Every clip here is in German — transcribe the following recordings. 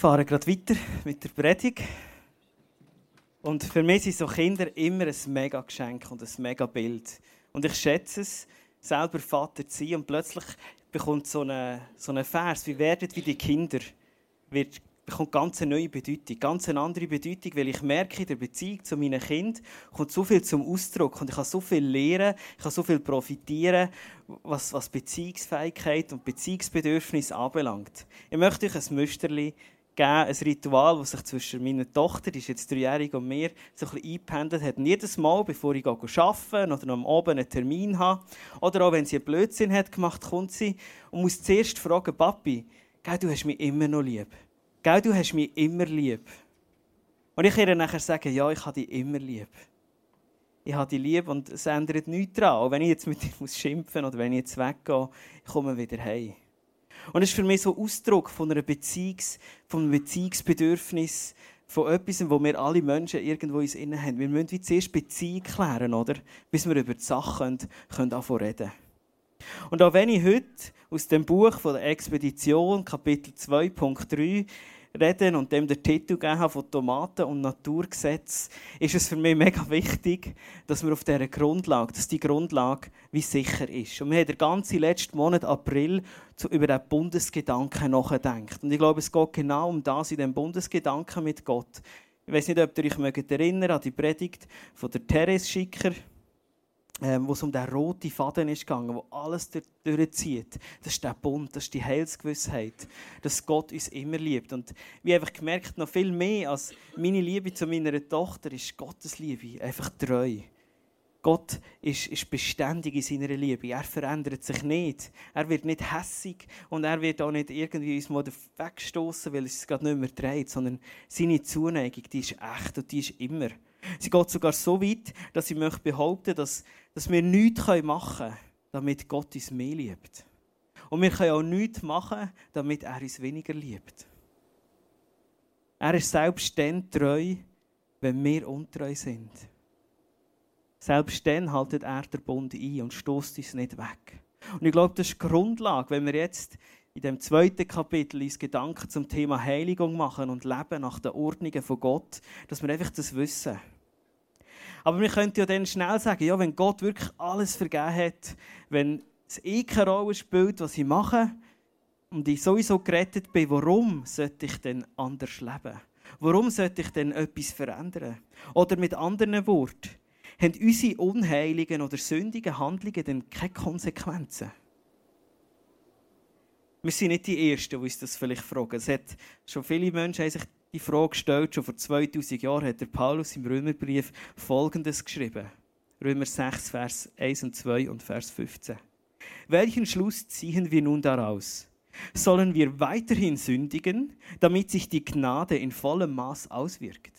fahre gerade weiter mit der Predigt. Und für mich sind so Kinder immer ein mega Geschenk und ein mega Bild. Und ich schätze es, selber Vater zu sein. Und plötzlich bekommt so ein so eine Vers, wie werdet wie die Kinder, wird bekommt ganz eine neue Bedeutung, ganz eine andere Bedeutung, weil ich merke, in der Beziehung zu meinen Kindern kommt so viel zum Ausdruck und ich kann so viel lernen, ich kann so viel profitieren, was, was Beziehungsfähigkeit und Beziehungsbedürfnis anbelangt. Ich möchte euch ein Müsterli geben, ein Ritual, das sich zwischen meiner Tochter, die ist jetzt dreijährig, und mir so ein bisschen eingependelt hat. Jedes Mal, bevor ich arbeite oder am Abend einen Termin habe, oder auch wenn sie einen Blödsinn hat gemacht, kommt sie und muss zuerst fragen, Papi, du hast mich immer noch lieb. Gell, du hast mich immer lieb. Und ich kann ihr nachher sagen, ja, ich habe dich immer lieb. Ich habe dich lieb und es ändert nichts daran. Auch wenn ich jetzt mit dir muss schimpfen oder wenn ich jetzt weggehe, ich komme wieder heim. Und es ist für mich so Ausdruck von, einer Beziehungs-, von einem Beziehungsbedürfnis, von etwas, wo wir alle Menschen irgendwo in uns haben. Wir müssen wie zuerst Beziehung klären, oder? bis wir über die Sachen können, können reden Und auch wenn ich heute aus dem Buch von der Expedition, Kapitel 2.3, reden und dem der Titel gegeben von Tomaten und Naturgesetz, ist es für mich mega wichtig, dass wir auf dieser Grundlage, dass die Grundlage wie sicher ist. Und wir haben den ganzen letzten Monat April über den Bundesgedanken nachgedacht. Und ich glaube, es geht genau um das in dem Bundesgedanken mit Gott. Ich weiß nicht, ob ihr euch erinnert an die Predigt von der Therese Schicker ähm, wo es um den roten Faden ist gegangen, wo alles durchzieht. Das ist der Bund, das ist die Heilsgewissheit, dass Gott uns immer liebt. Und wie einfach gemerkt, noch viel mehr als meine Liebe zu meiner Tochter ist Gottes Liebe einfach treu. Gott ist, ist beständig in seiner Liebe. Er verändert sich nicht. Er wird nicht hässig und er wird auch nicht irgendwie uns mal wegstoßen, weil es gerade nicht mehr dreht, sondern seine Zuneigung, die ist echt und die ist immer. Sie geht sogar so weit, dass sie möchte behaupten, dass dass wir nichts machen können, damit Gott uns mehr liebt. Und wir können auch nichts machen, damit er uns weniger liebt. Er ist selbst dann treu, wenn wir untreu sind. Selbst dann haltet er den Bund ein und stoßt uns nicht weg. Und ich glaube, das ist die Grundlage, wenn wir jetzt in dem zweiten Kapitel uns Gedanken zum Thema Heiligung machen und Leben nach den Ordnungen von Gott, dass wir einfach das wissen. Aber wir könnten ja dann schnell sagen, ja, wenn Gott wirklich alles vergeben hat, wenn es eh keine Rolle spielt, was ich mache, und ich sowieso gerettet bin, warum sollte ich denn anders leben? Warum sollte ich denn etwas verändern? Oder mit anderen Worten, haben unsere unheiligen oder sündigen Handlungen denn keine Konsequenzen? Wir sind nicht die Ersten, die uns das vielleicht fragen. Es hat schon viele Menschen haben sich die Frage gestellt. Schon vor 2000 Jahren hat der Paulus im Römerbrief Folgendes geschrieben. Römer 6, Vers 1 und 2 und Vers 15. Welchen Schluss ziehen wir nun daraus? Sollen wir weiterhin sündigen, damit sich die Gnade in vollem Maß auswirkt?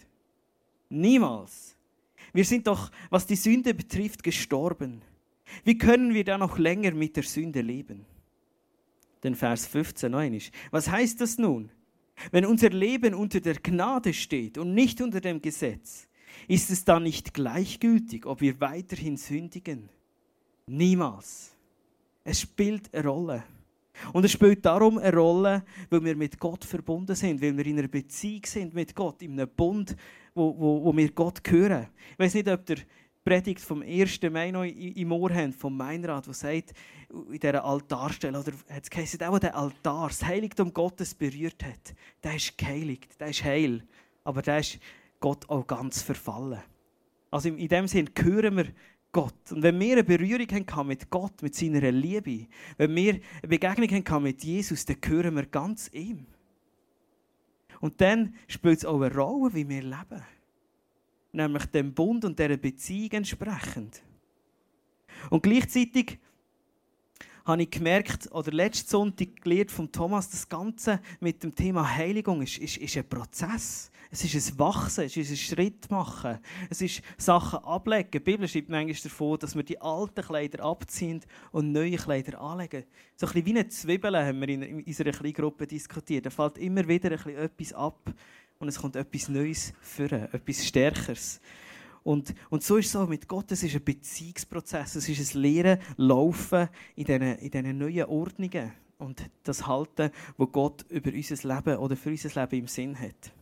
Niemals. Wir sind doch, was die Sünde betrifft, gestorben. Wie können wir da noch länger mit der Sünde leben? Den Vers 15 noch Was heißt das nun? Wenn unser Leben unter der Gnade steht und nicht unter dem Gesetz, ist es dann nicht gleichgültig, ob wir weiterhin sündigen? Niemals. Es spielt eine Rolle. Und es spielt darum eine Rolle, weil wir mit Gott verbunden sind, weil wir in einer Beziehung sind mit Gott, in einem Bund, wo, wo, wo wir Gott gehören. Ich weiß nicht, ob der Predigt vom 1. Mai noch im Ohr haben, vom Meinrad, der sagt, in dieser Altarstelle, oder hat es geheißen, der, der Altar, das Heiligtum Gottes berührt hat, der ist geheiligt, der ist heil. Aber der ist Gott auch ganz verfallen. Also in dem Sinn gehören wir Gott. Und wenn wir eine Berührung haben mit Gott, mit seiner Liebe, wenn wir eine Begegnung haben mit Jesus, dann gehören wir ganz ihm. Und dann spielt es auch eine Rolle, wie wir leben nämlich dem Bund und der Beziehung entsprechend. Und gleichzeitig habe ich gemerkt, oder letzten Sonntag gelernt von Thomas, das Ganze mit dem Thema Heiligung ist, ist, ist ein Prozess. Es ist ein Wachsen, es ist ein Schritt machen. Es ist Sachen ablegen. Die Bibel schreibt manchmal davon, dass wir die alten Kleider abziehen und neue Kleider anlegen. So ein bisschen wie eine Zwiebel haben wir in unserer kleinen Gruppe diskutiert. Da fällt immer wieder ein bisschen etwas ab und es kommt etwas Neues führen, etwas Stärkeres. Und, und so ist es auch mit Gott, es ist ein Beziehungsprozess, es ist ein Lehren, Laufen in diesen, in diesen neuen Ordnungen. und das halten, was Gott über unser Leben oder für unser Leben im Sinn hat.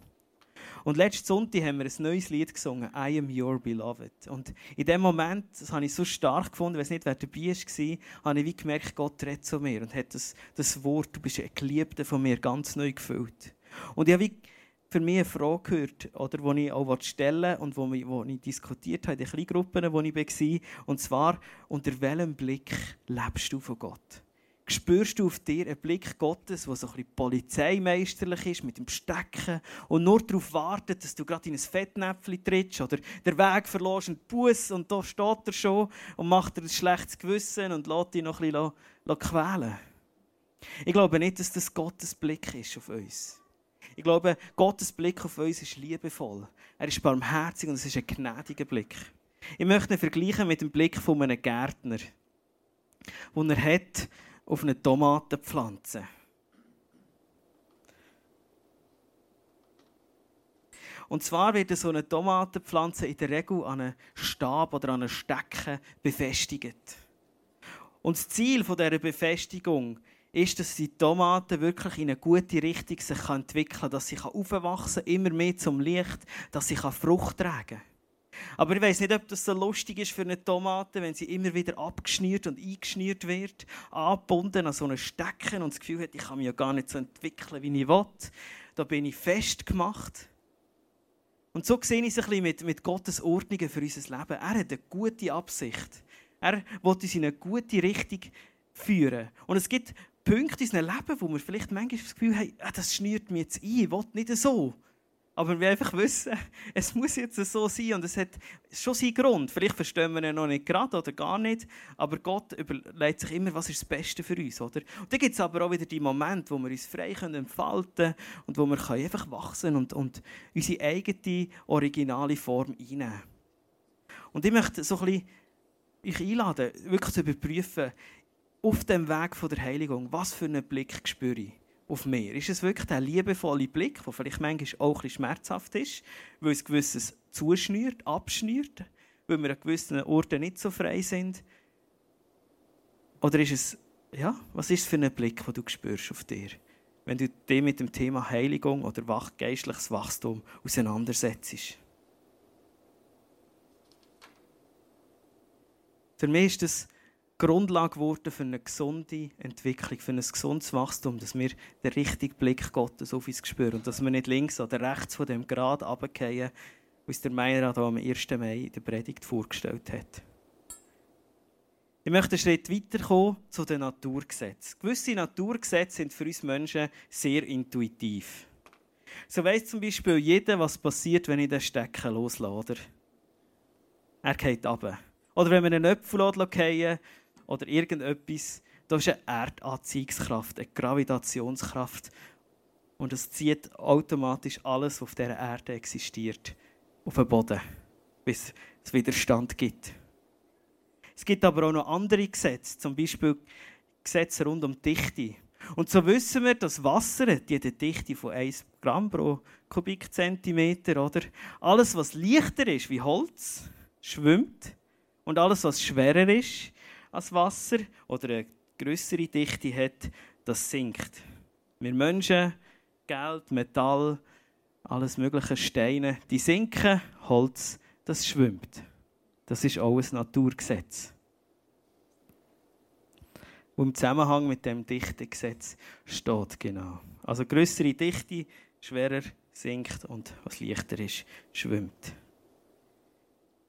Und letzten Sonntag haben wir ein neues Lied gesungen, I am your beloved. Und in dem Moment, das habe ich so stark gefunden, ich weiß nicht, wer dabei war, habe ich wie gemerkt, Gott redet zu mir und hat das, das Wort, du bist ein Geliebter von mir, ganz neu gefüllt. Und ich habe wie für mich eine Frage gehört, oder, die ich auch stellen und wo ich, wo ich diskutiert habe in den Kleingruppen, wo ich war. Und zwar, unter welchem Blick lebst du von Gott? spürst du auf dir einen Blick Gottes, der so ein bisschen polizeimeisterlich ist, mit dem Stecken und nur darauf wartet, dass du gerade in ein Fettnäpfchen trittst oder den Weg verlorst und Bus und da steht er schon und macht dir ein schlechtes Gewissen und lässt dich noch ein bisschen quälen. Ich glaube nicht, dass das Gottes Blick ist auf uns. Ich glaube, Gottes Blick auf uns ist liebevoll. Er ist barmherzig und es ist ein gnädiger Blick. Ich möchte ihn vergleichen mit dem Blick von einem Gärtner, den er hat, auf eine Tomatenpflanze. Und zwar wird so eine Tomatenpflanze in der Regel an einem Stab oder an einem Stecken befestigt. Und das Ziel dieser Befestigung ist, dass die Tomaten wirklich in eine gute Richtung sich entwickeln kann, dass sie aufwachsen kann, immer mehr zum Licht, dass sie Frucht tragen kann. Aber ich weiß nicht, ob das so lustig ist für eine Tomate, wenn sie immer wieder abgeschnürt und eingeschnürt wird, angebunden an so einen Stecken und das Gefühl hat, ich kann mich ja gar nicht so entwickeln, wie ich will. Da bin ich festgemacht. Und so sehe ich es ein bisschen mit, mit Gottes Ordnungen für unser Leben. Er hat eine gute Absicht. Er will uns in eine gute Richtung führen. Und es gibt Punkte in unserem Leben, wo wir vielleicht manchmal das Gefühl haben, ah, das schnürt mich jetzt ein, ich will nicht so. Aber wir einfach wissen, es muss jetzt so sein und es hat schon seinen Grund. Vielleicht verstehen wir ihn noch nicht gerade oder gar nicht, aber Gott überlegt sich immer, was ist das Beste für uns. Oder? Und dann gibt es aber auch wieder die Momente, wo wir uns frei können entfalten können und wo wir einfach wachsen und, und unsere eigene, originale Form einnehmen. Und ich möchte so ein bisschen euch einladen, wirklich zu überprüfen, auf dem Weg der Heiligung, was für einen Blick spüre ich auf mir? Ist es wirklich der liebevolle Blick, der vielleicht manchmal auch ein schmerzhaft ist, weil es gewisses zuschnürt, abschnürt, weil wir an gewissen Orten nicht so frei sind? Oder ist es, ja, was ist es für ein Blick, den du spürst auf dir, wenn du dich mit dem Thema Heiligung oder geistliches Wachstum auseinandersetzt? Für mich ist das Grundlage geworden für eine gesunde Entwicklung, für ein gesundes Wachstum, dass wir den richtigen Blick Gottes auf uns spüren und dass wir nicht links oder rechts von dem Grad runterfallen, was der Meier am 1. Mai in der Predigt vorgestellt hat. Ich möchte einen Schritt weiterkommen zu den Naturgesetzen. Gewisse Naturgesetze sind für uns Menschen sehr intuitiv. So weiss zum Beispiel jeder, was passiert, wenn ich den Stecken loslade. Er geht runter. Oder wenn wir einen Apfel fallen oder irgendetwas, da ist eine Erdanziehungskraft, eine Gravitationskraft. Und es zieht automatisch alles, was auf dieser Erde existiert, auf den Boden, bis es Widerstand gibt. Es gibt aber auch noch andere Gesetze, zum Beispiel Gesetze rund um Dichte. Und so wissen wir, dass Wasser die Dichte von 1 Gramm pro Kubikzentimeter. Oder? Alles, was leichter ist wie Holz, schwimmt. Und alles, was schwerer ist, als Wasser oder eine größere Dichte hat, das sinkt. Wir Menschen, Geld, Metall, alles mögliche Steine, die sinken, Holz, das schwimmt. Das ist auch Naturgesetz. Und im Zusammenhang mit dem Dichtegesetz steht genau. Also größere Dichte, schwerer sinkt und was leichter ist, schwimmt.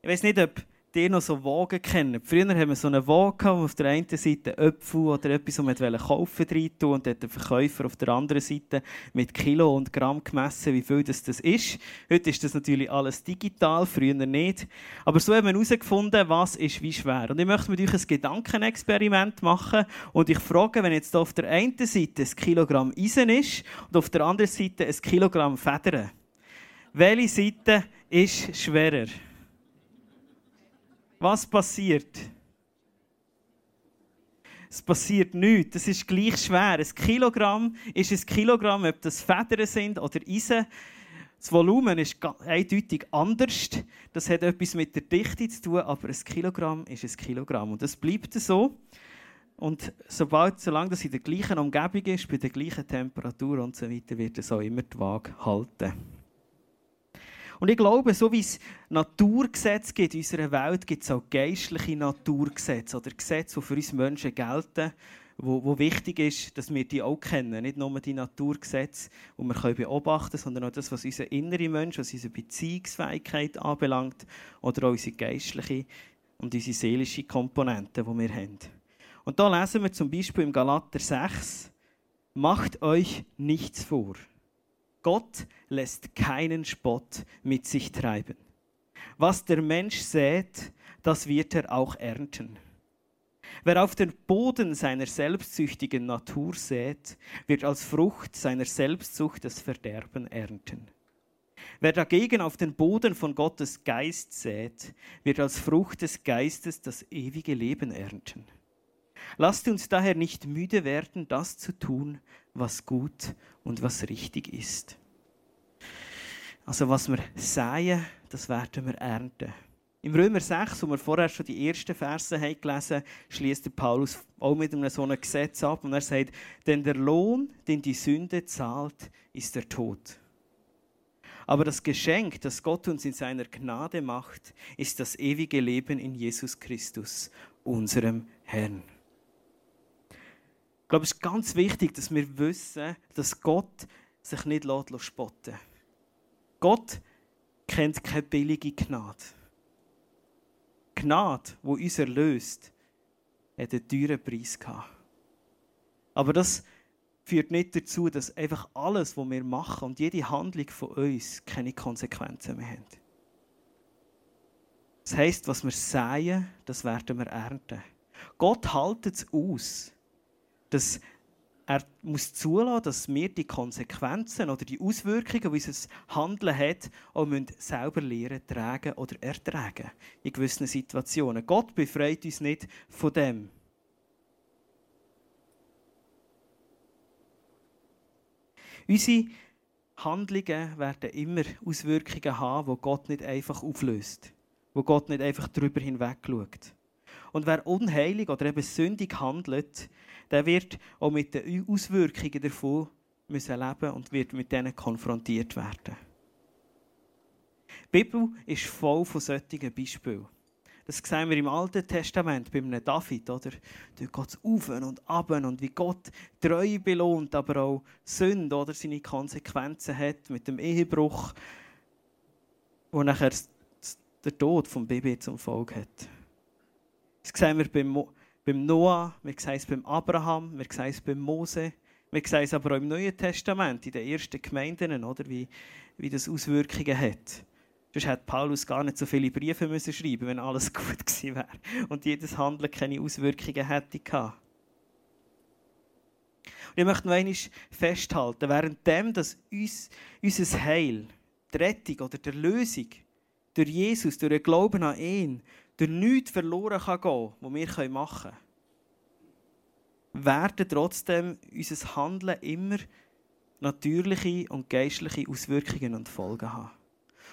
Ich weiß nicht, ob die noch so Wagen kennen. Früher haben wir so einen Wagen, wo auf der einen Seite Äpfel oder etwas, was man kaufen wollte, und der Verkäufer auf der anderen Seite mit Kilo und Gramm gemessen, wie viel das, das ist. Heute ist das natürlich alles digital, früher nicht. Aber so haben wir herausgefunden, was ist wie schwer. Und ich möchte mit euch ein Gedankenexperiment machen und ich frage, wenn jetzt auf der einen Seite ein Kilogramm Eisen ist und auf der anderen Seite ein Kilogramm Federn, welche Seite ist schwerer? Was passiert? Es passiert nichts. Das ist gleich schwer. Ein Kilogramm ist ein Kilogramm, ob das Federn sind oder Eisen. Das Volumen ist eindeutig anders. Das hat etwas mit der Dichte zu tun, aber ein Kilogramm ist ein Kilogramm. Und das bleibt so. Und sobald, solange das in der gleichen Umgebung ist, bei der gleichen Temperatur und so weiter, wird es auch immer die Waage halten. Und ich glaube, so wie es Naturgesetze gibt in unserer Welt, gibt es auch geistliche Naturgesetze oder Gesetze, die für uns Menschen gelten, wo, wo wichtig ist, dass wir die auch kennen. Nicht nur die Naturgesetze, die wir beobachten können, sondern auch das, was unser innerer Mensch, was unsere Beziehungsfähigkeit anbelangt oder auch unsere geistliche und unsere seelische Komponente, die wir haben. Und da lesen wir zum Beispiel im Galater 6, macht euch nichts vor. Gott lässt keinen Spott mit sich treiben. Was der Mensch sät, das wird er auch ernten. Wer auf den Boden seiner selbstsüchtigen Natur sät, wird als Frucht seiner Selbstsucht das Verderben ernten. Wer dagegen auf den Boden von Gottes Geist sät, wird als Frucht des Geistes das ewige Leben ernten. Lasst uns daher nicht müde werden, das zu tun, was gut und was richtig ist. Also was wir säen, das werden wir ernten. Im Römer 6, wo wir vorher schon die ersten Verse haben gelesen schließt Paulus auch mit einem so einem Gesetz ab und er sagt, denn der Lohn, den die Sünde zahlt, ist der Tod. Aber das Geschenk, das Gott uns in seiner Gnade macht, ist das ewige Leben in Jesus Christus, unserem Herrn. Ich glaube, es ist ganz wichtig, dass wir wissen, dass Gott sich nicht spotten lässt. Gott kennt keine billige Gnade. Gnade, die uns erlöst, hat einen teuren Preis gehabt. Aber das führt nicht dazu, dass einfach alles, was wir machen und jede Handlung von uns keine Konsequenzen mehr hat. Das heisst, was wir säen, das werden wir ernten. Gott hält es aus, dass er muss zulassen, dass wir die Konsequenzen oder die Auswirkungen, die unser Handeln hat, auch selber lernen, tragen oder ertragen in gewissen Situationen. Gott befreit uns nicht von dem. Unsere Handlungen werden immer Auswirkungen haben, die Gott nicht einfach auflöst, wo Gott nicht einfach darüber hinweg schaut. Und wer unheilig oder eben sündig handelt, der wird auch mit den Auswirkungen davon müssen leben und wird mit denen konfrontiert werden. Die Bibel ist voll von solchen Beispielen. Das sehen wir im Alten Testament bei einem David, oder? Dort geht es auf und ab und wie Gott Treue belohnt, aber auch Sünde, oder? Seine Konsequenzen hat mit dem Ehebruch, wo nachher der Tod vom Baby zum Folge hat. Das sehen wir beim beim Noah, wir sehen es beim Abraham, wir sehen es beim Mose, wir sehen es aber auch im Neuen Testament, in den ersten Gemeinden, oder, wie, wie das Auswirkungen hat. Sonst hätte Paulus gar nicht so viele Briefe müssen schreiben wenn alles gut gewesen wäre und jedes Handeln keine Auswirkungen hätte gehabt. Und ich möchte noch einmal festhalten, währenddem, dass uns, unser Heil, die Rettung oder die Lösung durch Jesus, durch den Glauben an ihn, durch nichts verloren kann gehen, was wir machen können, werden trotzdem unser Handeln immer natürliche und geistliche Auswirkungen und Folgen haben.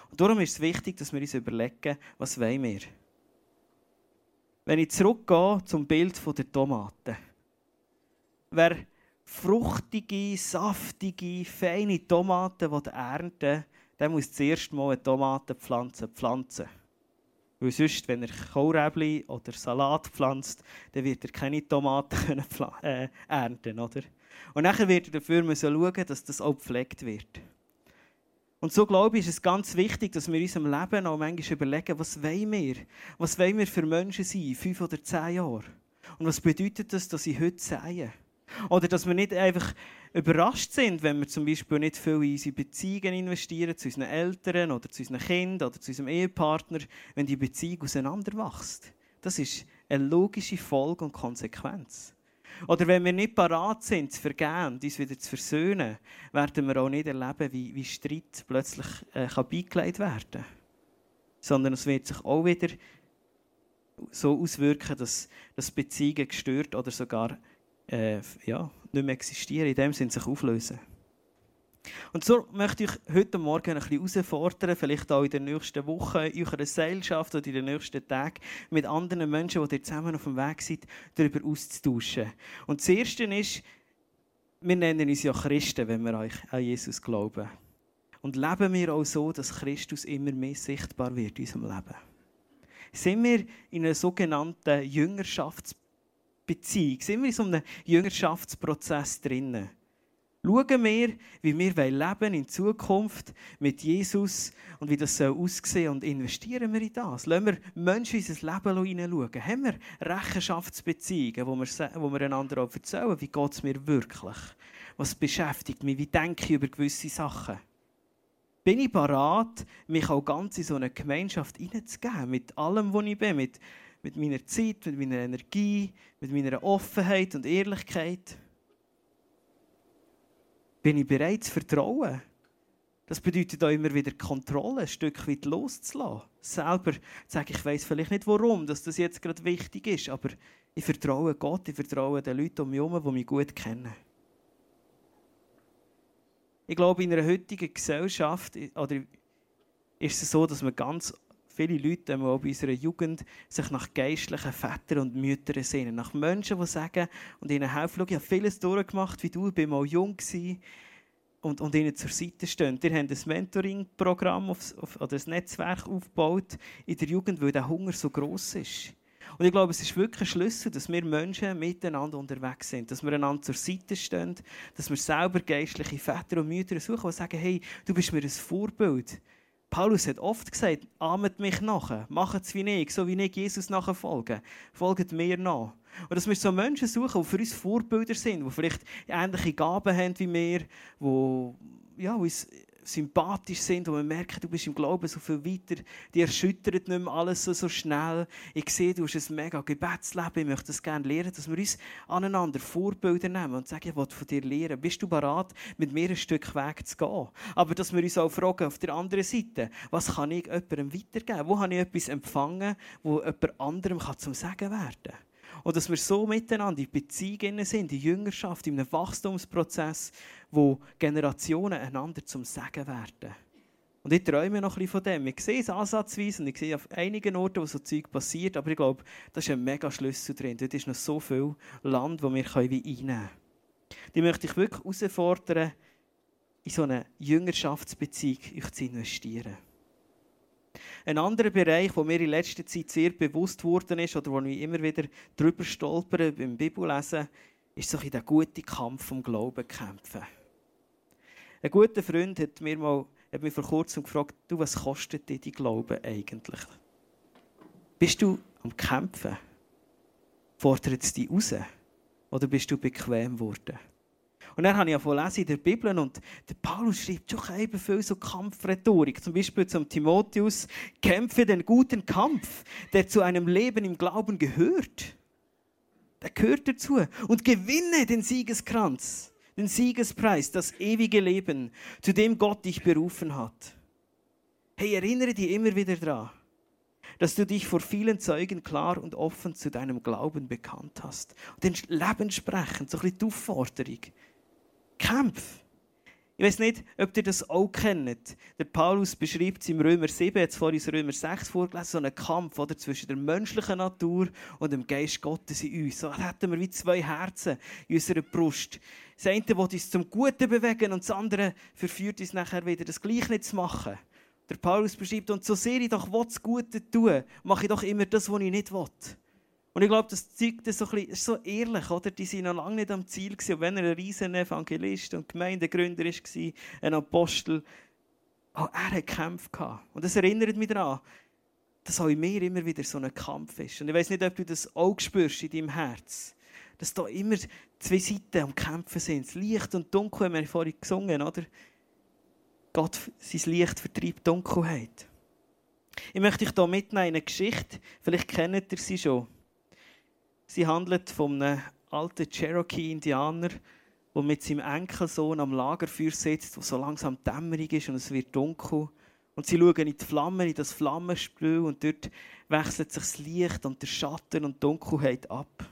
Und darum ist es wichtig, dass wir uns überlegen, was wollen wir. Wenn ich zurückgehe zum Bild der Tomaten. Wer fruchtige, saftige, feine Tomaten ernten der muss zuerst mal eine Tomatenpflanze pflanzen. Weil sonst, wenn er Kohlräbli oder Salat pflanzt, dann wird er keine Tomaten äh, ernten oder? Und nachher wird er dafür müssen schauen, dass das auch gepflegt wird. Und so glaube ich, ist es ganz wichtig, dass wir in unserem Leben auch manchmal überlegen, was wollen wir? Was wollen wir für Menschen sein, fünf oder zehn Jahre? Und was bedeutet das, dass ich heute sehe? Oder dass wir nicht einfach überrascht sind, wenn wir zum Beispiel nicht viel in unsere Beziehungen investieren, zu unseren Eltern oder zu unseren Kindern oder zu unserem Ehepartner, wenn die Beziehung auseinanderwächst. Das ist eine logische Folge und Konsequenz. Oder wenn wir nicht parat sind, zu vergeben uns wieder zu versöhnen, werden wir auch nicht erleben, wie, wie Streit plötzlich äh, kann beigelegt werden kann. Sondern es wird sich auch wieder so auswirken, dass, dass Beziehungen gestört oder sogar äh, ja, nicht mehr existieren, in dem Sinne sich auflösen. Und so möchte ich heute Morgen ein bisschen herausfordern, vielleicht auch in der nächsten Woche, in eurer Gesellschaft oder in den nächsten Tagen, mit anderen Menschen, die ihr zusammen auf dem Weg seid, darüber auszutauschen. Und das Erste ist, wir nennen uns ja Christen, wenn wir an Jesus glauben. Und leben wir auch so, dass Christus immer mehr sichtbar wird in unserem Leben. Sind wir in einer sogenannten Jüngerschaftsbeziehung, sind wir in so einem Jüngerschaftsprozess drinnen? Schauen wir, wie wir leben in Zukunft mit Jesus und wie das aussehen soll und investieren wir in das. Lassen wir Menschen in unser Leben hineinschauen. Haben wir Rechenschaftsbeziehungen, wo wir, wo wir einander auch erzählen, wie geht es mir wirklich? Was beschäftigt mich? Wie denke ich über gewisse Sachen? Bin ich bereit, mich auch ganz in so eine Gemeinschaft hineinzugeben, mit allem, was ich bin, mit, mit meiner Zeit, mit meiner Energie, mit meiner Offenheit und Ehrlichkeit? Bin ich bereit zu vertrauen? Das bedeutet auch immer wieder Kontrolle, ein Stück weit loszulassen. Selber zu sagen, ich weiß vielleicht nicht warum, dass das jetzt gerade wichtig ist, aber ich vertraue Gott, ich vertraue den Leuten um mich herum, die mich gut kennen. Ich glaube, in einer heutigen Gesellschaft oder ist es so, dass man ganz viele Leute, auch bei unserer Jugend, sich nach geistlichen Vätern und Müttern sehnen. Nach Menschen, die sagen und ihnen helfen, ich habe vieles durchgemacht wie du, ich war mal jung und, und ihnen zur Seite stehen. Wir haben ein Mentoring-Programm oder ein Netzwerk aufgebaut in der Jugend, weil der Hunger so groß ist. Und ich glaube, es ist wirklich ein Schlüssel, dass wir Menschen miteinander unterwegs sind, dass wir einander zur Seite stehen, dass wir selber geistliche Väter und Mütter suchen, die sagen, hey, du bist mir ein Vorbild. Paulus hat oft gesagt, ahmet mich nach, macht es wie ich, so wie ich Jesus nachfolge. Folgt mir nach. Und dass wir so Menschen suchen, die für uns Vorbilder sind, die vielleicht ähnliche Gaben haben wie wir, die ja, uns sympathisch sind und man merkt, du bist im Glauben so viel weiter, die erschüttert nicht mehr alles so, so schnell. Ich sehe, du hast ein mega Gebetsleben, ich möchte das gerne lernen, dass wir uns aneinander Vorbilder nehmen und sagen, ich will von dir lernen. Bist du bereit, mit mir ein Stück Weg zu gehen? Aber dass wir uns auch fragen, auf der anderen Seite, was kann ich jemandem weitergeben? Wo habe ich etwas empfangen, wo jemand anderem zum Sagen werden kann? Und dass wir so miteinander in Beziehungen sind, in Jüngerschaft, in einem Wachstumsprozess, wo Generationen einander zum Sagen werden. Und ich träume noch ein bisschen von dem. Ich sehe es ansatzweise und ich sehe auf einigen Orten, wo so Zeug passiert, aber ich glaube, da ist ein mega Schlüssel drin. Dort ist noch so viel Land, wo wir einnehmen können. Die möchte ich wirklich herausfordern, in so eine Jüngerschaftsbeziehung zu investieren. Ein anderer Bereich, wo mir in letzter Zeit sehr bewusst worden ist oder wo ich immer wieder drüber stolpere beim Bibellesen, ist so der gute Kampf vom Glauben kämpfen. Ein guter Freund hat, mir mal, hat mich vor kurzem gefragt, du, was kostet dir die Glauben eigentlich? Bist du am Kämpfen? Fordert es dich raus? Oder bist du bequem geworden? Und dann habe ich ja lesen in der Bibel und der Paulus schreibt schon eben viel so Kampfrhetorik. Zum Beispiel zum Timotheus, kämpfe den guten Kampf, der zu einem Leben im Glauben gehört. Der gehört dazu. Und gewinne den Siegeskranz, den Siegespreis, das ewige Leben, zu dem Gott dich berufen hat. Hey, erinnere dich immer wieder daran, dass du dich vor vielen Zeugen klar und offen zu deinem Glauben bekannt hast. Und den Leben so ein bisschen die Aufforderung. Kämpf. Ich weiß nicht, ob ihr das auch kennt. Der Paulus beschreibt es im Römer 7, jetzt vorhin in Römer 6 vorgelesen, so einen Kampf oder, zwischen der menschlichen Natur und dem Geist Gottes in uns. So hätten wir wie zwei Herzen in unserer Brust. Das eine will uns zum Guten bewegen und das andere verführt uns nachher wieder, das Gleiche nicht zu machen. Der Paulus beschreibt, und so sehr ich doch das Gute tun, mache ich doch immer das, was ich nicht will. Und ich glaube, das zeigt so ein bisschen, ist so ehrlich, oder? Die sind noch lange nicht am Ziel gewesen. Und wenn er ein riesen Evangelist und Gemeindegründer war, ein Apostel, auch er hat Kämpfe. Und das erinnert mich daran, dass auch in mir immer wieder so ein Kampf ist. Und ich weiß nicht, ob du das auch spürst in deinem Herz. Dass da immer zwei Seiten am Kämpfen sind. Das Licht und Dunkel, haben wir vorhin gesungen, oder? Gott, sein Licht vertreibt Dunkelheit. Ich möchte dich hier mitnehmen in eine Geschichte. Vielleicht kennt ihr sie schon. Sie handelt von einem alten Cherokee-Indianer, der mit seinem Enkelsohn am Lagerfeuer sitzt, wo so langsam dämmerig ist und es wird dunkel. Und sie schauen in die Flammen, in das Flammenspiel und dort wechselt sich das Licht und der Schatten und die Dunkelheit ab.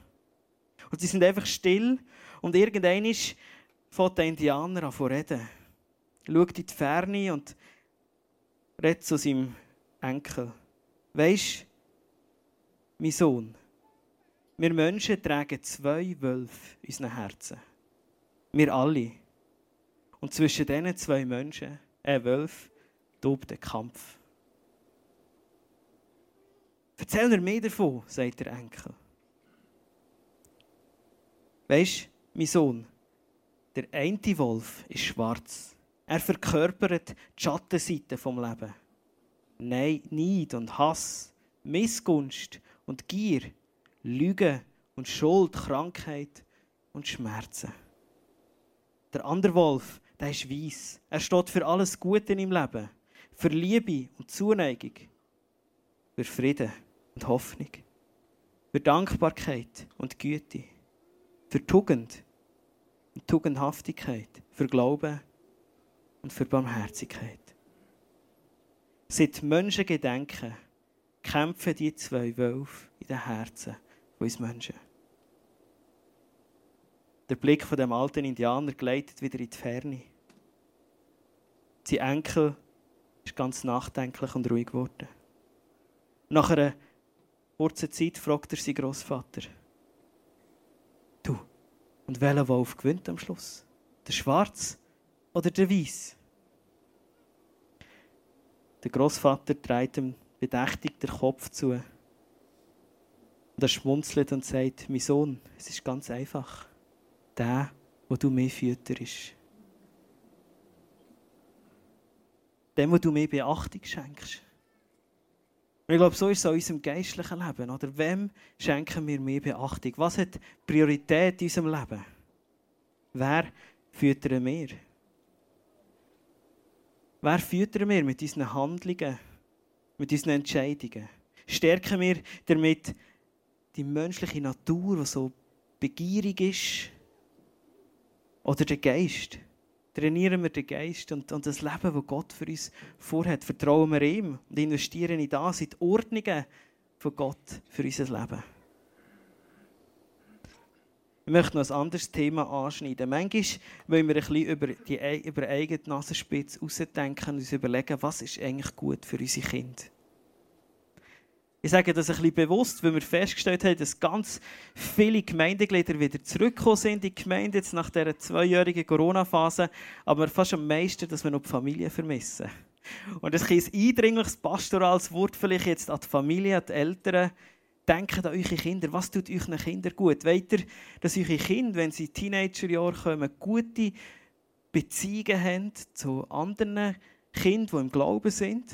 Und sie sind einfach still und irgendwann fängt der Indianer an zu reden. schaut in die Ferne und redet zu seinem Enkel. Weisst, mein Sohn, wir Menschen tragen zwei Wölfe in unseren Herzen. Wir alle. Und zwischen diesen zwei Menschen, äh, Wölfen, tobt der Kampf. Erzähl mir mehr davon, sagt der Enkel. Weisst, mein Sohn, der eine Wolf ist schwarz. Er verkörpert die Schattenseite vom Leben. Nein, Neid und Hass, Missgunst und Gier, Lüge und Schuld, Krankheit und Schmerzen. Der andere Wolf, der ist weiss. Er steht für alles Gute im Leben, für Liebe und Zuneigung, für Frieden und Hoffnung, für Dankbarkeit und Güte, für Tugend und Tugendhaftigkeit, für Glauben und für Barmherzigkeit. Seit Menschen gedenken, kämpfen die zwei Wölfe in den Herzen uns Menschen. Der Blick von dem alten Indianer gleitet wieder in die Ferne. Sein Enkel ist ganz nachdenklich und ruhig geworden. Nach einer kurzen Zeit fragt er seinen Großvater: Du, und welcher Wolf gewinnt am Schluss? Der Schwarz oder der Weiß? Der Großvater dreht ihm bedächtig den Kopf zu. Und er schmunzelt und sagt: Mein Sohn, es ist ganz einfach. Der, wo du mir fütterst. Dem, wo du mir Beachtung schenkst. Und ich glaube, so ist es in unserem geistlichen Leben. Oder wem schenken wir mehr Beachtung? Was hat Priorität in unserem Leben? Wer füttern wir? Wer füttern wir mit unseren Handlungen, mit unseren Entscheidungen? Stärken wir damit die menschliche Natur, die so begierig ist? Oder den Geist? trainieren wir den Geist und, und das Leben, das Gott für uns vorhat. Vertrauen wir ihm und investieren in das, in die Ordnungen von Gott für unser Leben. Ich möchte noch ein anderes Thema anschneiden. Manchmal wollen wir ein bisschen über die über eigene Nasenspitze ausdenken und uns überlegen, was ist eigentlich gut für unsere Kinder. Ich sage das ein bisschen bewusst, weil wir festgestellt haben, dass ganz viele Gemeindeglieder wieder zurückgekommen sind in die Gemeinde jetzt nach dieser zweijährigen Corona-Phase, aber fast am meisten, dass wir noch die Familie vermissen. Und das ist ein eindringliches pastorales Wort vielleicht jetzt an die Familie, an die Eltern. Denkt an eure Kinder. Was tut euren Kindern gut? Wollt ihr, dass eure Kinder, wenn sie Teenagerjahre kommen, gute Beziehungen haben zu anderen Kindern, die im Glauben sind?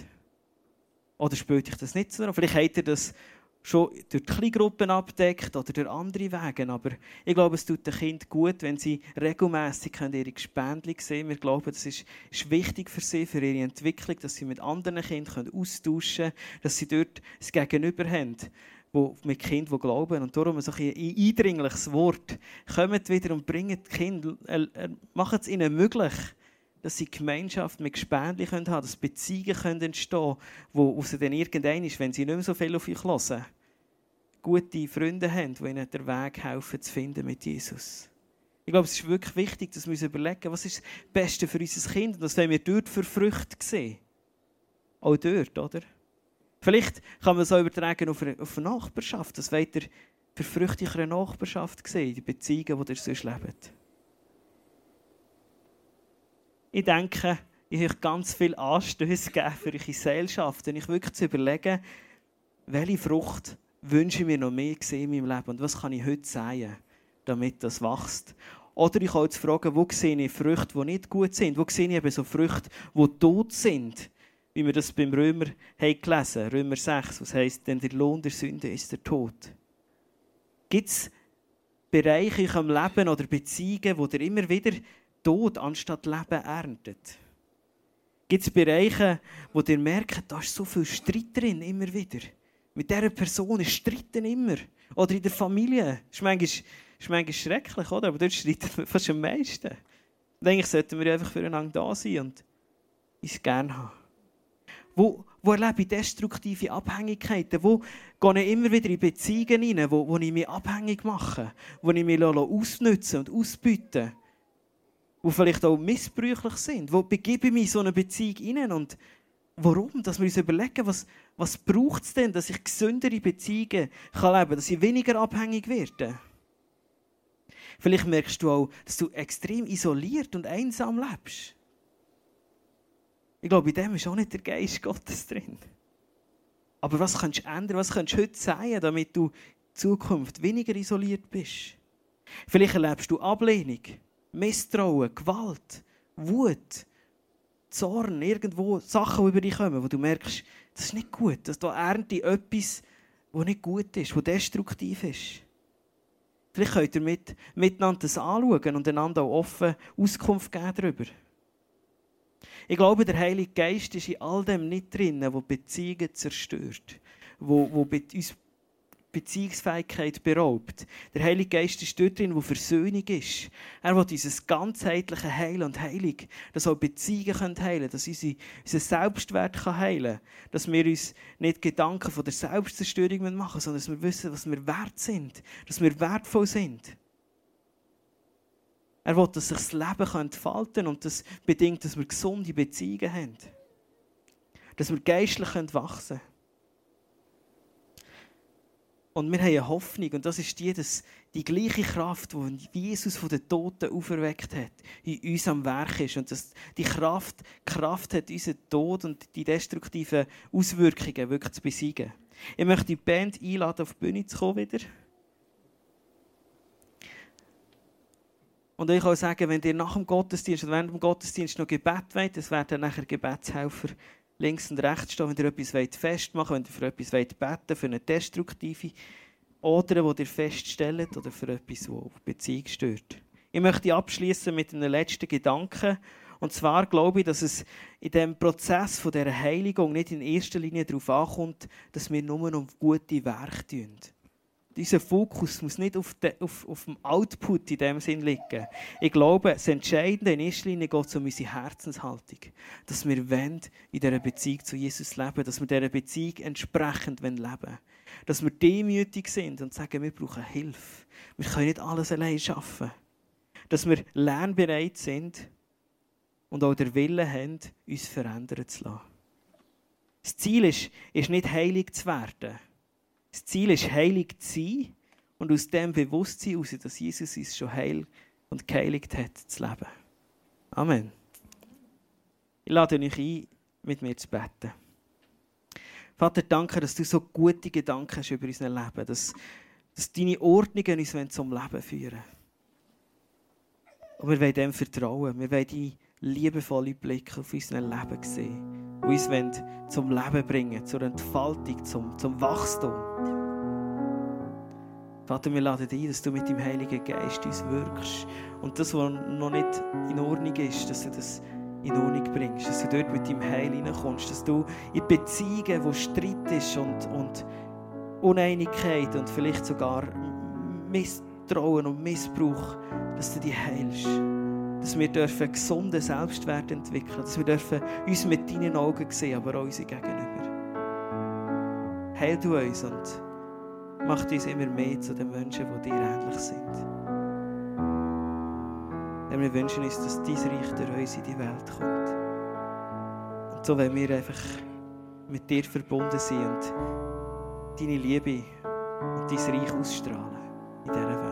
Oder spielt euch das nicht so? Vielleicht habt ihr das schon durch Kleingruppen abdeckt oder durch andere Wege. Aber ich glaube, es tut den Kind gut, wenn sie regelmässig ihre Gespendli sehen Wir glauben, das ist, wichtig für sie, für ihre Entwicklung, dass sie mit anderen Kindern austauschen können, dass sie dort das Gegenüber haben. Wo, mit Kindern, die glauben. Und darum so ein eindringliches Wort. Kommt wieder und bringt Kinder, äh, äh, macht es ihnen möglich, dass sie Gemeinschaft mit Gespendli haben können, dass Beziehungen können entstehen können, wo sie dann irgendwann ist, wenn sie nicht mehr so viel auf euch hören, gute Freunde haben, die ihnen den Weg helfen zu finden mit Jesus. Ich glaube, es ist wirklich wichtig, dass wir uns überlegen, was ist das Beste für unser Kind und das wollen wir dort für Früchte sehen. Auch dort, oder? Vielleicht kann man es auch übertragen auf eine, auf eine Nachbarschaft. Das wollt ihr für Früchte in einer Nachbarschaft sehen, die Beziehungen, die ihr sonst lebt. Ich denke, ich habe ganz viel Anstöße gegeben für eure Gesellschaft, und ich wirklich zu überlegen, welche Frucht wünsche ich mir noch mehr in meinem Leben und was kann ich heute sagen, damit das wächst. Oder ich kann jetzt fragen, wo sehe ich Früchte, die nicht gut sind? Wo sehe ich eben so Früchte, die tot sind? Wie wir das beim Römer haben gelesen Römer 6, was heisst, denn der Lohn der Sünde ist der Tod. Gibt es Bereiche in eurem Leben oder Beziehungen, wo ihr immer wieder Tod anstatt Leben erntet? Gibt es Bereiche, wo ihr merkt, da ist so viel Streit drin, immer wieder? Mit dieser Person Streiten immer. Oder in der Familie. Das ist manchmal, ist manchmal schrecklich, oder? aber dort streiten wir fast am meisten. Und eigentlich sollten wir einfach füreinander da sein und uns gerne haben. Wo, wo erlebe ich destruktive Abhängigkeiten? Wo gehe ich immer wieder in Beziehungen rein, wo, wo ich mich abhängig mache? Wo ich mich ausnützen und ausbieten die vielleicht auch missbräuchlich sind. Wo begebe ich mich in so eine Beziehung hinein und warum? Dass wir uns überlegen, was, was braucht es denn, dass ich gesündere Beziehungen kann leben kann, dass ich weniger abhängig werde. Vielleicht merkst du auch, dass du extrem isoliert und einsam lebst. Ich glaube, in dem ist auch nicht der Geist Gottes drin. Aber was kannst du ändern? Was kannst du heute sagen, damit du in Zukunft weniger isoliert bist? Vielleicht erlebst du Ablehnung, Misstrauen, Gewalt, Wut, Zorn, irgendwo Sachen, die über dich kommen, wo du merkst, das ist nicht gut. Dass da ernte etwas, was nicht gut ist, was destruktiv ist. Vielleicht könnt ihr mit, miteinander das anschauen und einander auch offen Auskunft geben darüber. Ich glaube, der Heilige Geist ist in all dem nicht drin, wo Beziehungen zerstört, wo, wo uns Beziehungsfähigkeit beraubt. Der Heilige Geist ist dort drin, wo Versöhnung ist. Er will dieses ganzheitliche Heilen und Heilung, dass auch Beziehungen heilen können, dass unser, unser Selbstwert heilen kann, dass wir uns nicht Gedanken von der Selbstzerstörung machen, sondern dass wir wissen, was wir wert sind, dass wir wertvoll sind. Er will, dass sich das Leben entfalten kann und das bedingt, dass wir gesunde Beziehungen haben. Dass wir geistlich wachsen können. Und wir haben eine Hoffnung, und das ist die, dass die gleiche Kraft, die Jesus von den Toten auferweckt hat, in uns am Werk ist. Und dass die Kraft, Kraft hat, unseren Tod und die destruktiven Auswirkungen wirklich zu besiegen. Ich möchte die Band einladen, auf die Bühne zu kommen wieder. Und ich kann sagen, wenn ihr nach dem Gottesdienst oder während dem Gottesdienst noch Gebet wollt, das werden nachher Gebetshelfer links und rechts stehen, wenn ihr etwas festmachen wollt, wenn ihr für etwas beten wollt, für eine destruktive oder die ihr feststellt oder für etwas, die Beziehung stört. Ich möchte abschließen mit einem letzten Gedanken. Und zwar glaube ich, dass es in dem Prozess von der Heiligung nicht in erster Linie darauf ankommt, dass wir nur um gute Werke tun. Dieser Fokus muss nicht auf, de, auf, auf dem Output in dem Sinn liegen. Ich glaube, das Entscheidende in erster Linie geht um unsere Herzenshaltung. Dass wir in dieser Beziehung zu Jesus leben, dass wir dieser Beziehung entsprechend leben wollen. Dass wir demütig sind und sagen, wir brauchen Hilfe. Wir können nicht alles allein schaffen. Dass wir lernbereit sind und auch der Wille haben, uns verändern zu lassen. Das Ziel ist, ist nicht heilig zu werden das Ziel ist, heilig zu sein und aus dem Bewusstsein heraus, dass Jesus uns schon heil und geheiligt hat, zu leben. Amen. Ich lade euch ein, mit mir zu beten. Vater, danke, dass du so gute Gedanken hast über unser Leben, dass, dass deine Ordnungen uns zum Leben führen Und wir wollen dem vertrauen. Wir wollen die liebevolle Blick auf unser Leben sehen, die uns zum Leben bringen, zur Entfaltung, zum, zum Wachstum. Vater, wir laden dich ein, dass du mit dem Heiligen Geist uns wirkst. Und das, was noch nicht in Ordnung ist, dass du das in Ordnung bringst, dass du dort mit deinem Heil hineinkommst, dass du in Beziehungen, wo Streit ist und, und Uneinigkeit und vielleicht sogar Misstrauen und Missbrauch, dass du die heilst dass wir dürfen gesunden Selbstwert entwickeln, dass wir dürfen uns mit deinen Augen sehen, aber auch unsere Gegenüber. Heil du uns und mach uns immer mehr zu den Menschen, die dir ähnlich sind. Denn wir wünschen uns, dass dein Reich durch uns in die Welt kommt. Und so wollen wir einfach mit dir verbunden sein und deine Liebe und dein Reich ausstrahlen in dieser Welt.